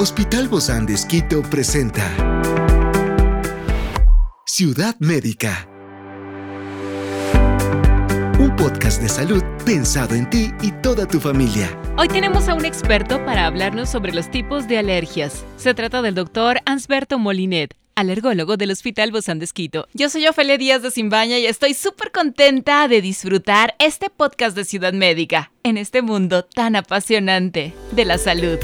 Hospital Bozán de Esquito presenta Ciudad Médica. Un podcast de salud pensado en ti y toda tu familia. Hoy tenemos a un experto para hablarnos sobre los tipos de alergias. Se trata del doctor Ansberto Molinet, alergólogo del Hospital Bozán de Esquito. Yo soy Ofelia Díaz de Simbaña y estoy súper contenta de disfrutar este podcast de Ciudad Médica en este mundo tan apasionante de la salud.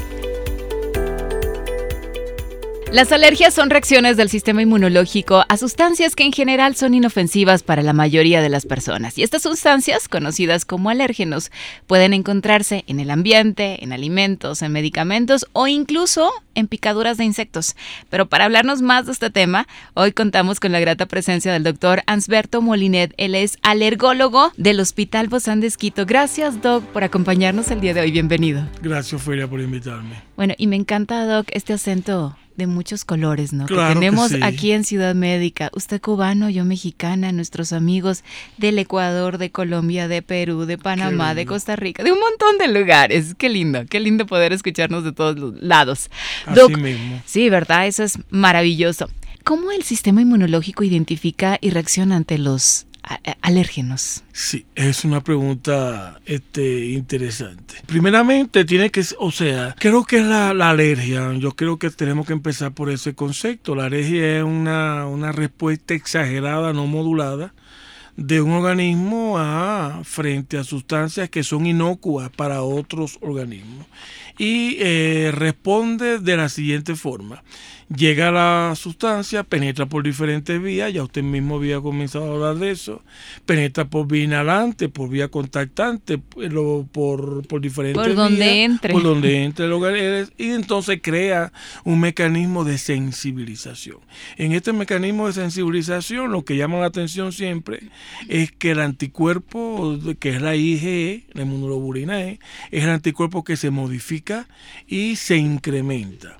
Las alergias son reacciones del sistema inmunológico a sustancias que en general son inofensivas para la mayoría de las personas. Y estas sustancias, conocidas como alérgenos, pueden encontrarse en el ambiente, en alimentos, en medicamentos o incluso en picaduras de insectos. Pero para hablarnos más de este tema, hoy contamos con la grata presencia del doctor Ansberto Molinet. Él es alergólogo del Hospital Bozán de Esquito. Gracias, Doc, por acompañarnos el día de hoy. Bienvenido. Gracias, Feria, por invitarme. Bueno, y me encanta, Doc, este acento de muchos colores, ¿no? Claro que que tenemos sí. aquí en Ciudad Médica. Usted cubano, yo mexicana, nuestros amigos del Ecuador, de Colombia, de Perú, de Panamá, de. Costa Rica, de un montón de lugares. Qué lindo, qué lindo poder escucharnos de todos los lados. Así Doc, mismo. Sí, ¿verdad? Eso es maravilloso. ¿Cómo el sistema inmunológico identifica y reacciona ante los alérgenos? Sí, es una pregunta este, interesante. Primeramente, tiene que, o sea, creo que es la, la alergia. Yo creo que tenemos que empezar por ese concepto. La alergia es una, una respuesta exagerada, no modulada, de un organismo a, frente a sustancias que son inocuas para otros organismos. Y eh, responde de la siguiente forma. Llega la sustancia, penetra por diferentes vías, ya usted mismo había comenzado a hablar de eso, penetra por vía inhalante, por vía contactante, por, lo- por, por diferentes Por donde vías, entre. Por donde entre el y entonces crea un mecanismo de sensibilización. En este mecanismo de sensibilización, lo que llama la atención siempre es que el anticuerpo, que es la IgE, la inmunoglobulina E, es el anticuerpo que se modifica y se incrementa.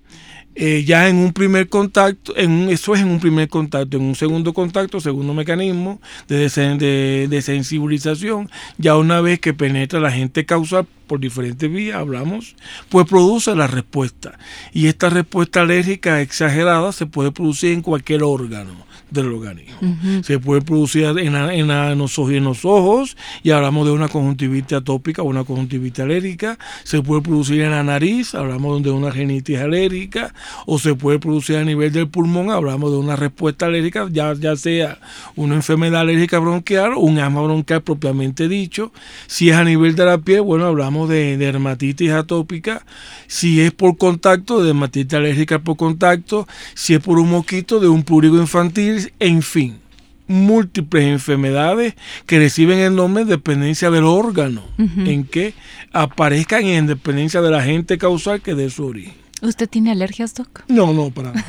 Eh, ya en un primer contacto, en un- eso es en un primer contacto, en un segundo contacto, segundo mecanismo de, de, de sensibilización, ya una vez que penetra la agente causal por diferentes vías, hablamos, pues produce la respuesta. Y esta respuesta alérgica exagerada se puede producir en cualquier órgano del organismo. Se puede producir en, en, los ojos, en los ojos, y hablamos de una conjuntivitis atópica o una conjuntivitis alérgica. Se puede producir en la nariz, hablamos de una rinitis alérgica, o se puede producir a nivel del pulmón, hablamos de una respuesta alérgica, ya, ya sea una enfermedad alérgica bronquial o un asma bronquial propiamente dicho. Si es a nivel de la piel, bueno, hablamos de, de dermatitis atópica. Si es por contacto, de dermatitis alérgica por contacto. Si es por un mosquito, de un púrigo infantil, en fin. Múltiples enfermedades que reciben el nombre de dependencia del órgano en que aparezcan en dependencia del agente causal que de su origen. ¿Usted tiene alergias, Doc? No, no, para nada.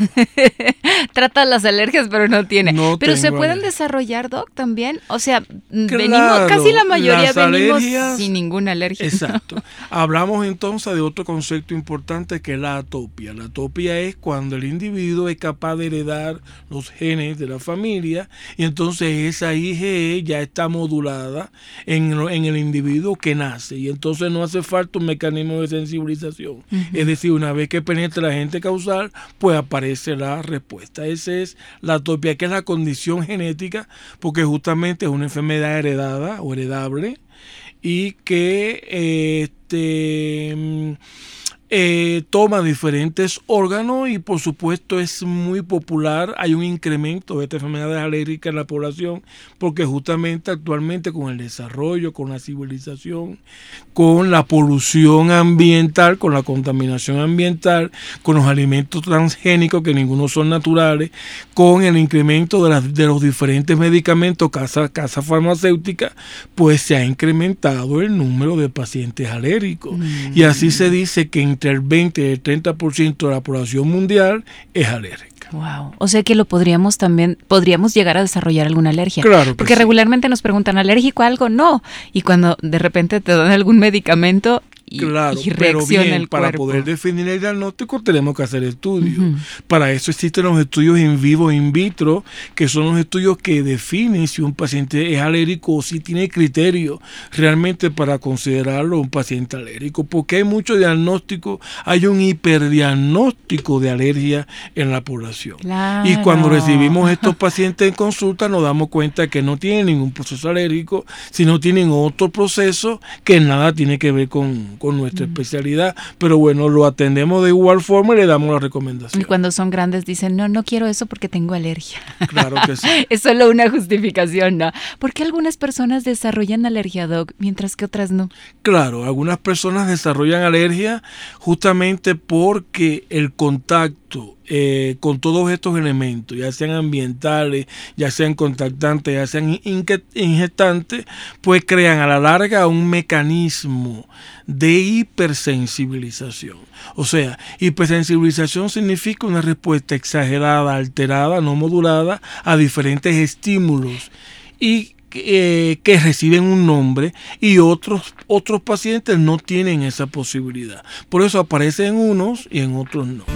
Trata las alergias, pero no tiene. No pero se pueden alergia. desarrollar, Doc, también. O sea, mm, Claro, venimos, casi la mayoría venimos alergias- sin ninguna alergia. Exacto. Hablamos entonces de otro concepto importante que es la atopia. La atopia es cuando el individuo es capaz de heredar los genes de la familia y entonces esa IgE ya está modulada en, en el individuo que nace y entonces no hace falta un mecanismo de sensibilización. Es decir, una vez que penetra la agente causal, pues aparece la respuesta. Esa es la atopia, que es la condición genética, porque justamente es una enfermedad heredada o heredable y que este, eh, toma diferentes órganos y por supuesto es muy popular. Hay un incremento de estas enfermedades alérgicas en la población porque justamente actualmente con el desarrollo, con la civilización, con la polución ambiental, con la contaminación ambiental, con los alimentos transgénicos que ninguno son naturales, con el incremento de, las- de los diferentes medicamentos, casa, casa farmacéutica, pues se ha incrementado el número de pacientes alérgicos. Y así se dice que entre el 20 y el 30% de la población mundial es alérgica. Wow. O sea que lo podríamos también, podríamos llegar a desarrollar alguna alergia. Claro que Porque sí. regularmente nos preguntan, ¿alérgico a algo? No. Y cuando de repente te dan algún medicamento, y, reacciona el Para poder definir el diagnóstico tenemos que hacer estudios. Para eso existen los estudios in vivo e in vitro, que son los estudios que definen si un paciente es alérgico o si tiene criterio realmente para considerarlo un paciente alérgico. Porque hay mucho diagnóstico, hay un hiperdiagnóstico de alergia en la población. Y cuando recibimos estos pacientes en consulta nos damos cuenta que no tienen ningún proceso alérgico, sino tienen otro proceso que nada tiene que ver con, nuestra especialidad. Pero bueno, lo atendemos de igual forma y le damos la recomendación. Y cuando son grandes dicen, no, no quiero eso porque tengo alergia. Claro que sí. es solo una justificación, ¿no? ¿Por qué algunas personas desarrollan alergia, Doc, mientras que otras no? Claro, algunas personas desarrollan alergia justamente porque el contacto eh, con todos estos elementos, ya sean ambientales, ya sean contactantes, ya sean injetantes, pues crean a la larga un mecanismo de hipersensibilización. O sea, hipersensibilización significa una respuesta exagerada, alterada, no modulada a diferentes estímulos y eh, que reciben un nombre y otros, otros pacientes no tienen esa posibilidad. Por eso aparecen unos y en otros no.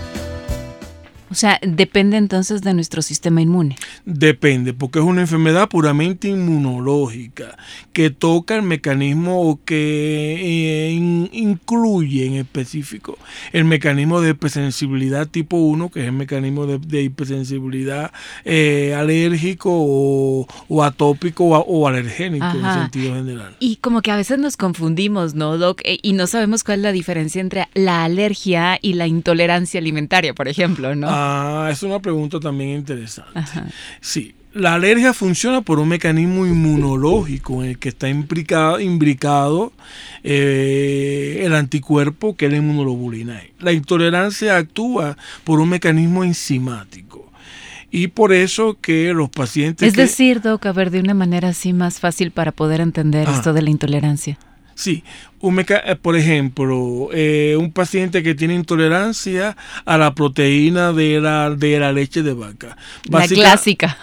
O sea, depende entonces de nuestro sistema inmune. Depende, porque es una enfermedad puramente inmunológica que toca el mecanismo o que eh, incluye en específico el mecanismo de hipersensibilidad tipo 1, que es el mecanismo de, hipersensibilidad eh, alérgico o, atópico o, alergénico en sentido general. Y como que a veces nos confundimos, ¿no, Doc? Eh, y no sabemos cuál es la diferencia entre la alergia y la intolerancia alimentaria, por ejemplo, ¿no? Ah, es una pregunta también interesante. Sí, la alergia funciona por un mecanismo inmunológico en el que está imbricado, imbricado eh, el anticuerpo que es la inmunoglobulina. E. La intolerancia actúa por un mecanismo enzimático. Y por eso que los pacientes... Es decir, Doc, a ver, de una manera así más fácil para poder entender ah. esto de la intolerancia. Sí, un eh, por ejemplo, eh, un paciente que tiene intolerancia a la proteína de la, de la leche de vaca. la clásica.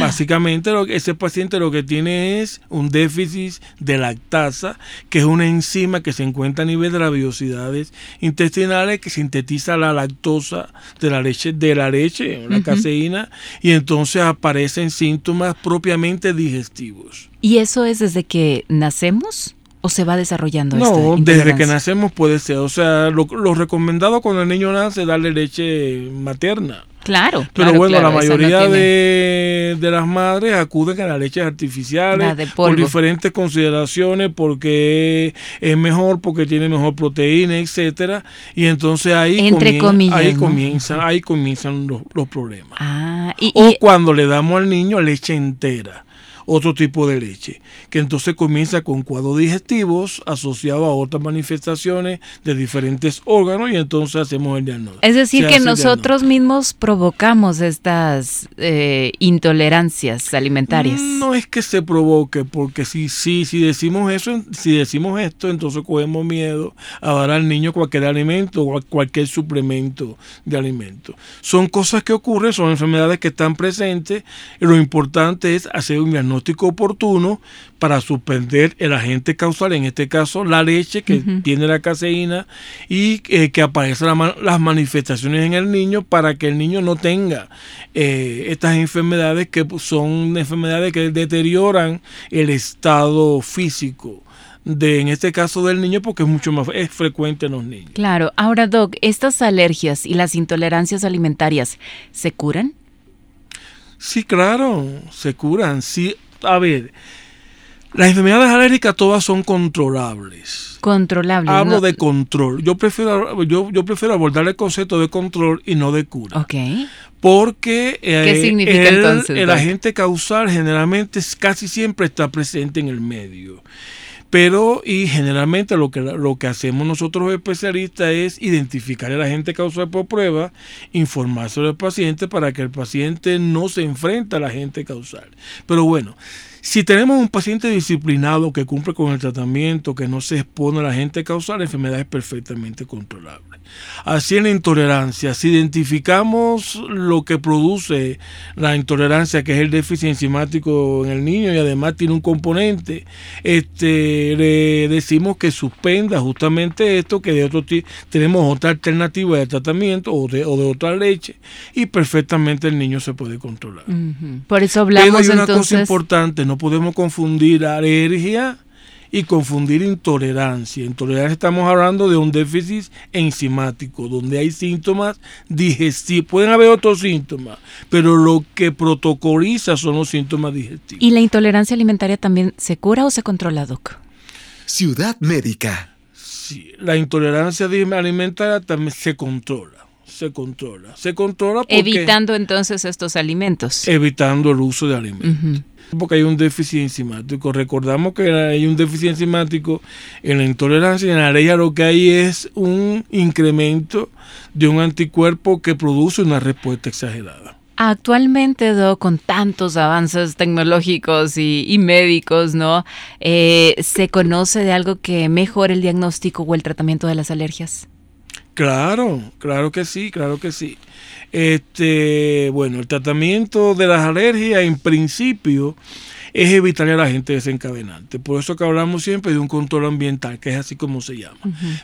básicamente lo, ese paciente lo que tiene es un déficit de lactasa, que es una enzima que se encuentra a nivel de las vellosidades intestinales que sintetiza la lactosa de la leche, de la leche, la caseína, y entonces aparecen síntomas propiamente digestivos. ¿Y eso es desde que nacemos? ¿O se va desarrollando? No, desde que nacemos puede ser. O sea, lo, recomendado cuando el niño nace es darle leche materna. Claro. Pero bueno, la mayoría de, las madres acuden a las leches artificiales por diferentes consideraciones, porque es mejor, porque tiene mejor proteína, etcétera. Y entonces ahí, Entre ahí, comienzan, ahí comienzan los, problemas. Ah, o cuando le damos al niño leche entera otro tipo de leche, que entonces comienza con cuadros digestivos asociados a otras manifestaciones de diferentes órganos y entonces hacemos el diagnóstico. Es decir, que nosotros mismos provocamos estas eh, intolerancias alimentarias. No es que se provoque, porque si, si, si decimos eso, si decimos esto, entonces cogemos miedo a dar al niño cualquier alimento o cualquier suplemento de alimento. Son cosas que ocurren, son enfermedades que están presentes y lo importante es hacer un diagnóstico oportuno para suspender el agente causal, en este caso la leche que tiene la caseína y eh, que aparecen las manifestaciones en el niño para que el niño no tenga eh, estas enfermedades que son enfermedades que deterioran el estado físico de en este caso del niño porque es mucho más es frecuente en los niños. Claro, ahora Doc, estas alergias y las intolerancias alimentarias se curan? Sí, claro, se curan. Sí, a ver, las enfermedades alérgicas todas son controlables. Controlables. Hablo de control. Yo prefiero, yo, yo prefiero abordar el concepto de control y no de cura. Ok. Porque ¿Qué significa entonces, el agente causal generalmente casi siempre está presente en el medio. Pero, y generalmente lo que, lo que hacemos nosotros especialistas es identificar el agente causal por prueba, informar sobre el paciente para que el paciente no se enfrente al agente causal. Pero bueno, si tenemos un paciente disciplinado que cumple con el tratamiento, que no se expone a la agente causal, la enfermedad es perfectamente controlable. Así en la intolerancia, si identificamos lo que produce la intolerancia, que es el déficit enzimático en el niño y además tiene un componente, este, le decimos que suspenda justamente esto, que de otro tenemos otra alternativa de tratamiento o de, o de otra leche y perfectamente el niño se puede controlar. Por eso hablamos Pero hay una cosa importante, no podemos confundir alergia y confundir intolerancia. Intolerancia estamos hablando de un déficit enzimático, donde hay síntomas digestivos. Pueden haber otros síntomas, pero lo que protocoliza son los síntomas digestivos. ¿Y la intolerancia alimentaria también se cura o se controla, Doc? Ciudad Médica. Sí, la intolerancia alimentaria también se controla se controla. Se controla evitando entonces estos alimentos. Evitando el uso de alimentos porque hay un déficit enzimático. Recordamos que hay un déficit enzimático en la intolerancia y en la alergia lo que hay es un incremento de un anticuerpo que produce una respuesta exagerada. Actualmente, con tantos avances tecnológicos y, médicos, ¿no? Eh, ¿Se conoce de algo que mejore el diagnóstico o el tratamiento de las alergias? Claro, claro que sí, claro que sí. Este, bueno, el tratamiento de las alergias en principio es evitar la agente desencadenante. Por eso que hablamos siempre de un control ambiental, que es así como se llama.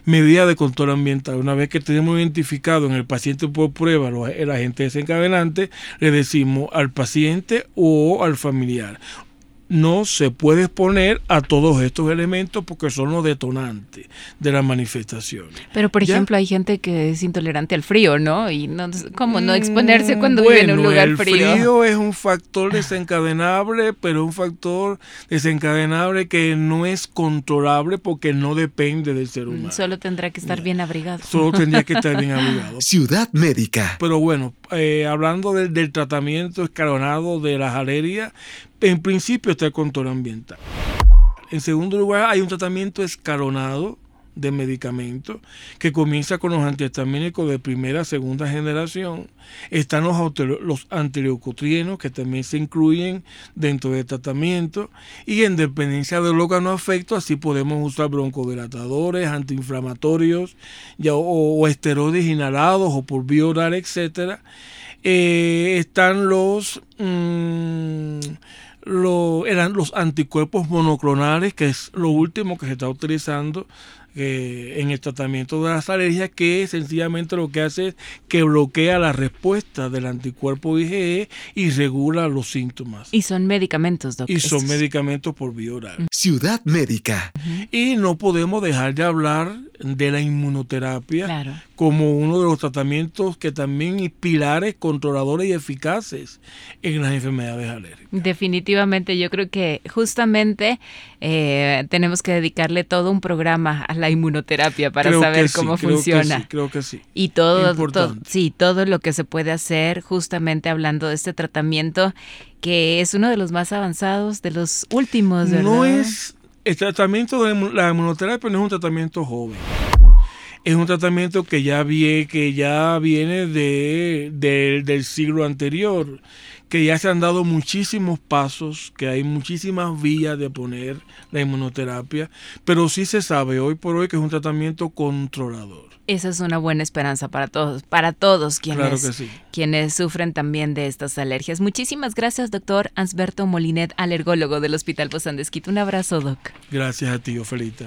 Medida de control ambiental. Una vez que tenemos identificado en el paciente por prueba el agente desencadenante, le decimos al paciente o al familiar no se puede exponer a todos estos elementos porque son los detonantes de las manifestaciones. Pero, por ejemplo, hay gente que es intolerante al frío, ¿no? Y no, ¿cómo no exponerse cuando vive en un lugar frío? El frío es un factor desencadenable, pero un factor desencadenable que no es controlable porque no depende del ser humano. Solo tendrá que estar bien abrigado. Solo tendría que estar bien abrigado. Ciudad médica. Pero bueno, eh, hablando del tratamiento escalonado de las alergias, en principio está el control ambiental. En segundo lugar, hay un tratamiento escalonado de medicamentos que comienza con los antihistamínicos de primera, segunda generación. Están los, los antileucotrienos que también se incluyen dentro del tratamiento y en dependencia del órgano afecto, así podemos usar broncodilatadores, antiinflamatorios ya, o, esteroides inhalados o por vía oral, etc. Eh, están los... Mm, lo, eran los anticuerpos monoclonales, que es lo último que se está utilizando eh, en el tratamiento de las alergias, que sencillamente lo que hace es que bloquea la respuesta del anticuerpo IgE y regula los síntomas. Y son medicamentos, doctor. Y son medicamentos por vía oral. Ciudad médica. Y no podemos dejar de hablar de la inmunoterapia como uno de los tratamientos que también es pilares controladores y eficaces en las enfermedades alérgicas. Definitivamente, yo creo que justamente eh, tenemos que dedicarle todo un programa a la inmunoterapia para saber cómo funciona. creo que sí. Y todo, todo, sí, todo lo que se puede hacer justamente hablando de este tratamiento que es uno de los más avanzados, de los últimos, ¿verdad? No es el tratamiento de la inmunoterapia no es un tratamiento joven. Es un tratamiento que ya, viene, que ya viene de, del siglo anterior, que ya se han dado muchísimos pasos, que hay muchísimas vías de poner la inmunoterapia, pero sí se sabe hoy por hoy que es un tratamiento controlador. Esa es una buena esperanza para todos, para todos quienes, quienes sufren también de estas alergias. Muchísimas gracias, doctor Ansberto Molinet, alergólogo del Hospital de Un abrazo, doc. Gracias a ti, Ofelita.